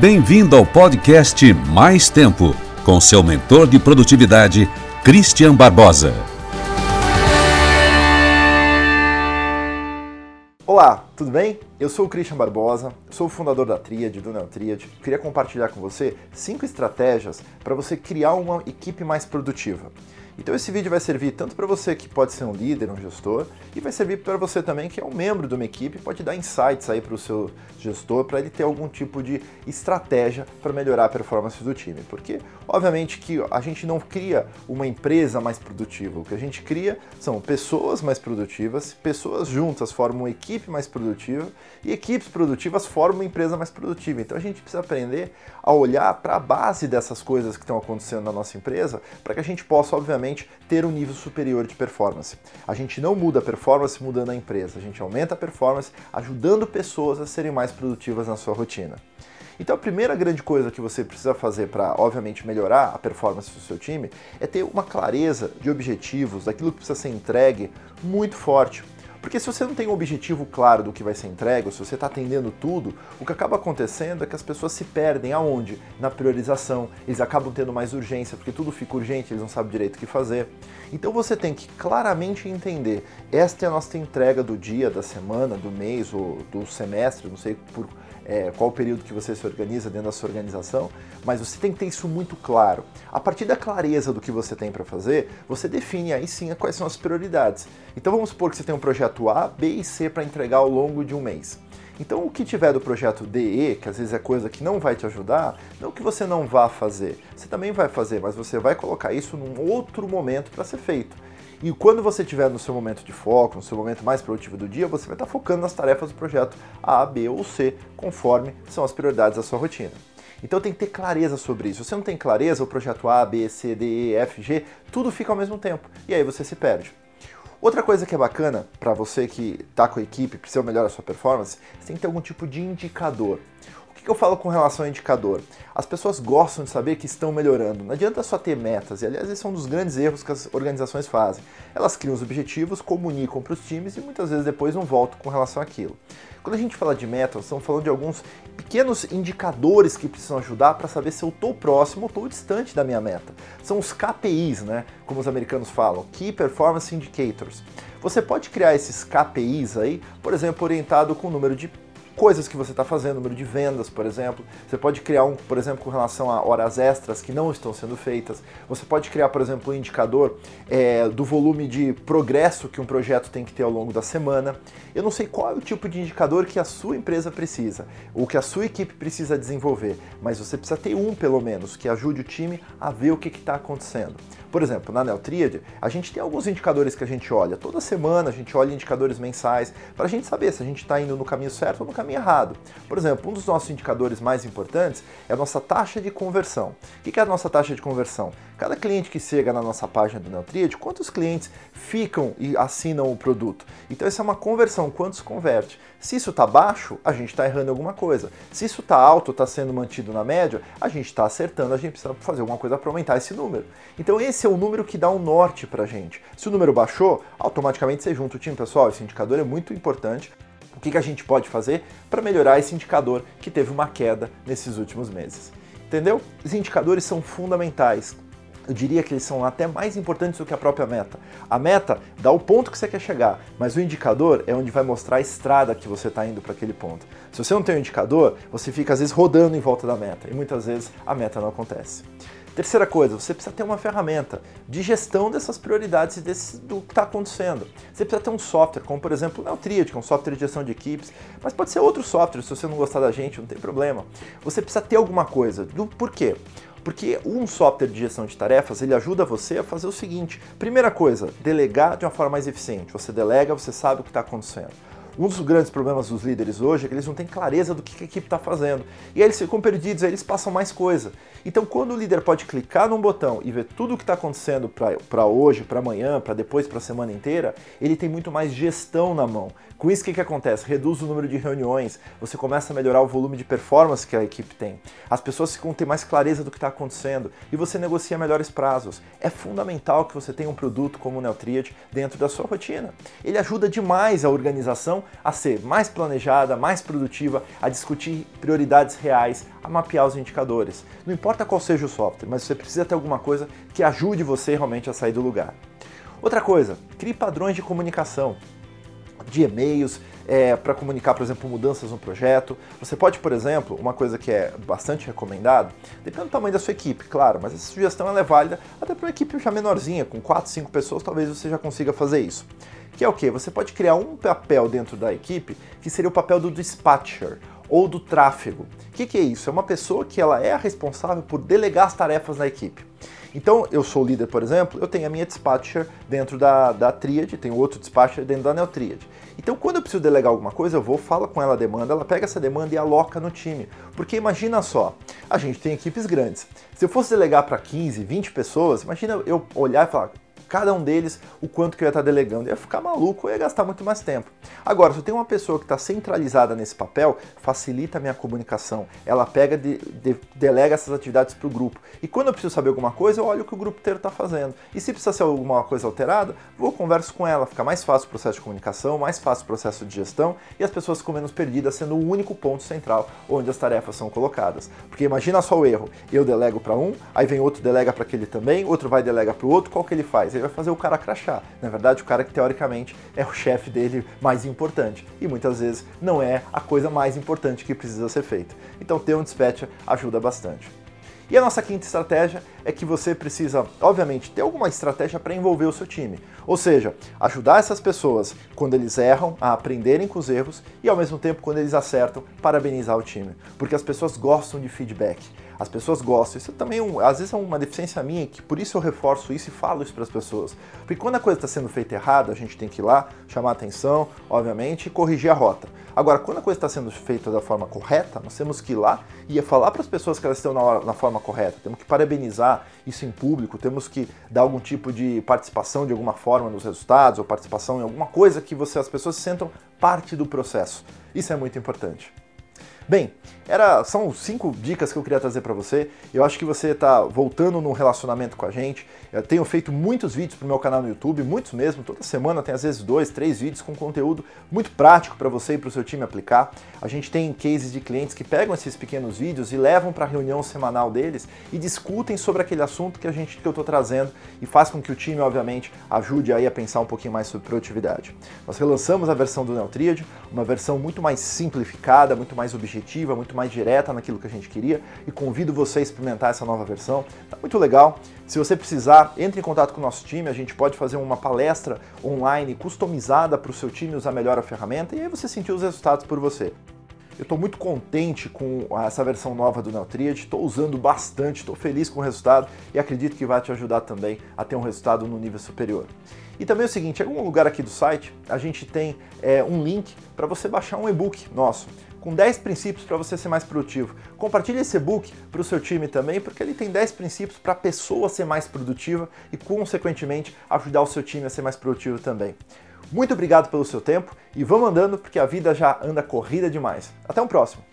Bem-vindo ao podcast Mais Tempo, com seu mentor de produtividade, Christian Barbosa. Olá, tudo bem? Eu sou o Christian Barbosa, sou o fundador da Tríade, do Neotríade. Queria compartilhar com você cinco estratégias para você criar uma equipe mais produtiva. Então esse vídeo vai servir tanto para você que pode ser um líder, um gestor, e vai servir para você também que é um membro de uma equipe, pode dar insights aí para o seu gestor, para ele ter algum tipo de estratégia para melhorar a performance do time. Porque, obviamente, que a gente não cria uma empresa mais produtiva, o que a gente cria são pessoas mais produtivas, pessoas juntas formam uma equipe mais produtiva, e equipes produtivas formam uma empresa mais produtiva. Então a gente precisa aprender a olhar para a base dessas coisas que estão acontecendo na nossa empresa, para que a gente possa, obviamente, ter um nível superior de performance. A gente não muda a performance mudando a empresa, a gente aumenta a performance ajudando pessoas a serem mais produtivas na sua rotina. Então a primeira grande coisa que você precisa fazer para, obviamente, melhorar a performance do seu time é ter uma clareza de objetivos, daquilo que precisa ser entregue muito forte. Porque se você não tem um objetivo claro do que vai ser entregue, se você está atendendo tudo, o que acaba acontecendo é que as pessoas se perdem aonde? Na priorização. Eles acabam tendo mais urgência, porque tudo fica urgente, eles não sabem direito o que fazer. Então você tem que claramente entender, esta é a nossa entrega do dia, da semana, do mês ou do semestre, não sei por é, qual o período que você se organiza dentro da sua organização, mas você tem que ter isso muito claro. A partir da clareza do que você tem para fazer, você define aí sim quais são as prioridades. Então vamos supor que você tem um projeto A, B e C para entregar ao longo de um mês. Então, o que tiver do projeto DE, que às vezes é coisa que não vai te ajudar, não que você não vá fazer, você também vai fazer, mas você vai colocar isso num outro momento para ser feito. E quando você estiver no seu momento de foco, no seu momento mais produtivo do dia, você vai estar focando nas tarefas do projeto A, B ou C, conforme são as prioridades da sua rotina. Então tem que ter clareza sobre isso. Se você não tem clareza, o projeto A, B, C, D, E, F, G, tudo fica ao mesmo tempo. E aí você se perde. Outra coisa que é bacana para você que está com a equipe, precisa melhorar a sua performance, você tem que ter algum tipo de indicador. O que eu falo com relação ao indicador? As pessoas gostam de saber que estão melhorando. Não adianta só ter metas, e aliás, esse é um dos grandes erros que as organizações fazem. Elas criam os objetivos, comunicam para os times e muitas vezes depois não voltam com relação àquilo. Quando a gente fala de metas, estamos falando de alguns pequenos indicadores que precisam ajudar para saber se eu estou próximo ou estou distante da minha meta. São os KPIs, né? Como os americanos falam, Key Performance Indicators. Você pode criar esses KPIs aí, por exemplo, orientado com o número de coisas que você está fazendo, número de vendas, por exemplo. Você pode criar um, por exemplo, com relação a horas extras que não estão sendo feitas. Você pode criar, por exemplo, um indicador é, do volume de progresso que um projeto tem que ter ao longo da semana. Eu não sei qual é o tipo de indicador que a sua empresa precisa, ou que a sua equipe precisa desenvolver, mas você precisa ter um, pelo menos, que ajude o time a ver o que está acontecendo. Por exemplo, na Neotriad, a gente tem alguns indicadores que a gente olha. Toda semana a gente olha indicadores mensais para a gente saber se a gente está indo no caminho certo ou no caminho errado. Por exemplo, um dos nossos indicadores mais importantes é a nossa taxa de conversão. O que é a nossa taxa de conversão? Cada cliente que chega na nossa página do Neotriad, quantos clientes ficam e assinam o produto? Então, essa é uma conversão, quantos converte? Se isso está baixo, a gente está errando alguma coisa. Se isso está alto, está sendo mantido na média, a gente está acertando, a gente precisa fazer alguma coisa para aumentar esse número. Então esse é o número que dá um norte para a gente. Se o número baixou, automaticamente você junta o time, pessoal, esse indicador é muito importante. O que, a gente pode fazer para melhorar esse indicador que teve uma queda nesses últimos meses? Entendeu? Os indicadores são fundamentais eu diria que eles são até mais importantes do que a própria meta. A meta dá o ponto que você quer chegar, mas o indicador é onde vai mostrar a estrada que você está indo para aquele ponto. Se você não tem um indicador, você fica às vezes rodando em volta da meta e muitas vezes a meta não acontece. Terceira coisa, você precisa ter uma ferramenta de gestão dessas prioridades e desse, do que está acontecendo. Você precisa ter um software, como por exemplo o Neotriad, que é um software de gestão de equipes, mas pode ser outro software, se você não gostar da gente, não tem problema. Você precisa ter alguma coisa. Do porquê? Porque um software de gestão de tarefas, ele ajuda você a fazer o seguinte. Primeira coisa, delegar de uma forma mais eficiente. Você delega, você sabe o que está acontecendo. Um dos grandes problemas dos líderes hoje é que eles não têm clareza do que a equipe está fazendo. E aí eles ficam perdidos, aí eles passam mais coisa. Então, quando o líder pode clicar num botão e ver tudo o que está acontecendo para hoje, para amanhã, para depois, para a semana inteira, ele tem muito mais gestão na mão. Com isso, o que, que acontece? Reduz o número de reuniões, você começa a melhorar o volume de performance que a equipe tem. As pessoas ficam ter mais clareza do que está acontecendo e você negocia melhores prazos. É fundamental que você tenha um produto como o Neotriad dentro da sua rotina. Ele ajuda demais a organização a ser mais planejada, mais produtiva, a discutir prioridades reais, a mapear os indicadores. Não importa qual seja o software, mas você precisa ter alguma coisa que ajude você realmente a sair do lugar. Outra coisa, crie padrões de comunicação de e-mails, é, para comunicar, por exemplo, mudanças no projeto. Você pode, por exemplo, uma coisa que é bastante recomendado, depende do tamanho da sua equipe, claro, mas essa sugestão é válida até para uma equipe já menorzinha, com 4, 5 pessoas, talvez você já consiga fazer isso. Que é o que? Você pode criar um papel dentro da equipe que seria o papel do dispatcher ou do tráfego. O que, que é isso? É uma pessoa que ela é responsável por delegar as tarefas na equipe. Então, eu sou líder, por exemplo, eu tenho a minha dispatcher dentro da, da Triad, tenho outro dispatcher dentro da Neotriad. Então, quando eu preciso delegar alguma coisa, eu vou, falo com ela a demanda, ela pega essa demanda e aloca no time. Porque imagina só, a gente tem equipes grandes. Se eu fosse delegar para 15, 20 pessoas, imagina eu olhar e falar, cada um deles o quanto que eu ia estar delegando. Eu ia ficar maluco, eu ia gastar muito mais tempo. Agora, se eu tenho uma pessoa que está centralizada nesse papel, facilita a minha comunicação. Ela pega, de, de, delega essas atividades para o grupo. E quando eu preciso saber alguma coisa, eu olho o que o grupo inteiro está fazendo. E se precisa ser alguma coisa alterada, vou converso com ela. Fica mais fácil o processo de comunicação, mais fácil o processo de gestão e as pessoas ficam menos perdidas, sendo o único ponto central onde as tarefas são colocadas. Porque imagina só o erro. Eu delego para um, aí vem outro delega para aquele também, outro vai delega para o outro, qual que ele faz? Vai fazer o cara crachar. Na verdade, o cara que teoricamente é o chefe dele mais importante. E muitas vezes não é a coisa mais importante que precisa ser feita. Então ter um dispatcher ajuda bastante. E a nossa quinta estratégia é que você precisa, obviamente, ter alguma estratégia para envolver o seu time. Ou seja, ajudar essas pessoas quando eles erram a aprenderem com os erros e ao mesmo tempo quando eles acertam, parabenizar o time. Porque as pessoas gostam de feedback. As pessoas gostam. Isso também, é um, às vezes, é uma deficiência minha, que por isso eu reforço isso e falo isso para as pessoas. Porque quando a coisa está sendo feita errada, a gente tem que ir lá, chamar atenção, obviamente, e corrigir a rota. Agora, quando a coisa está sendo feita da forma correta, nós temos que ir lá e falar para as pessoas que elas estão na, hora, na forma correta. Temos que parabenizar isso em público, temos que dar algum tipo de participação de alguma forma nos resultados, ou participação em alguma coisa que você, as pessoas se sentam parte do processo. Isso é muito importante. Bem, era, são cinco dicas que eu queria trazer para você. Eu acho que você está voltando no relacionamento com a gente. Eu tenho feito muitos vídeos para o meu canal no YouTube, muitos mesmo. Toda semana tem às vezes dois, três vídeos com conteúdo muito prático para você e para o seu time aplicar. A gente tem cases de clientes que pegam esses pequenos vídeos e levam para a reunião semanal deles e discutem sobre aquele assunto que a gente que eu estou trazendo e faz com que o time, obviamente, ajude aí a pensar um pouquinho mais sobre produtividade. Nós relançamos a versão do Neotriad, uma versão muito mais simplificada, muito mais objetiva muito mais direta naquilo que a gente queria e convido você a experimentar essa nova versão. Tá muito legal. Se você precisar, entre em contato com o nosso time, a gente pode fazer uma palestra online customizada para o seu time usar melhor a ferramenta e aí você sentir os resultados por você. Eu estou muito contente com essa versão nova do Neotriad, estou usando bastante, estou feliz com o resultado e acredito que vai te ajudar também a ter um resultado no nível superior. E também é o seguinte, em algum lugar aqui do site a gente tem é, um link para você baixar um e-book nosso com 10 princípios para você ser mais produtivo. Compartilhe esse e-book para o seu time também, porque ele tem 10 princípios para a pessoa ser mais produtiva e, consequentemente, ajudar o seu time a ser mais produtivo também. Muito obrigado pelo seu tempo e vamos andando porque a vida já anda corrida demais. Até um próximo!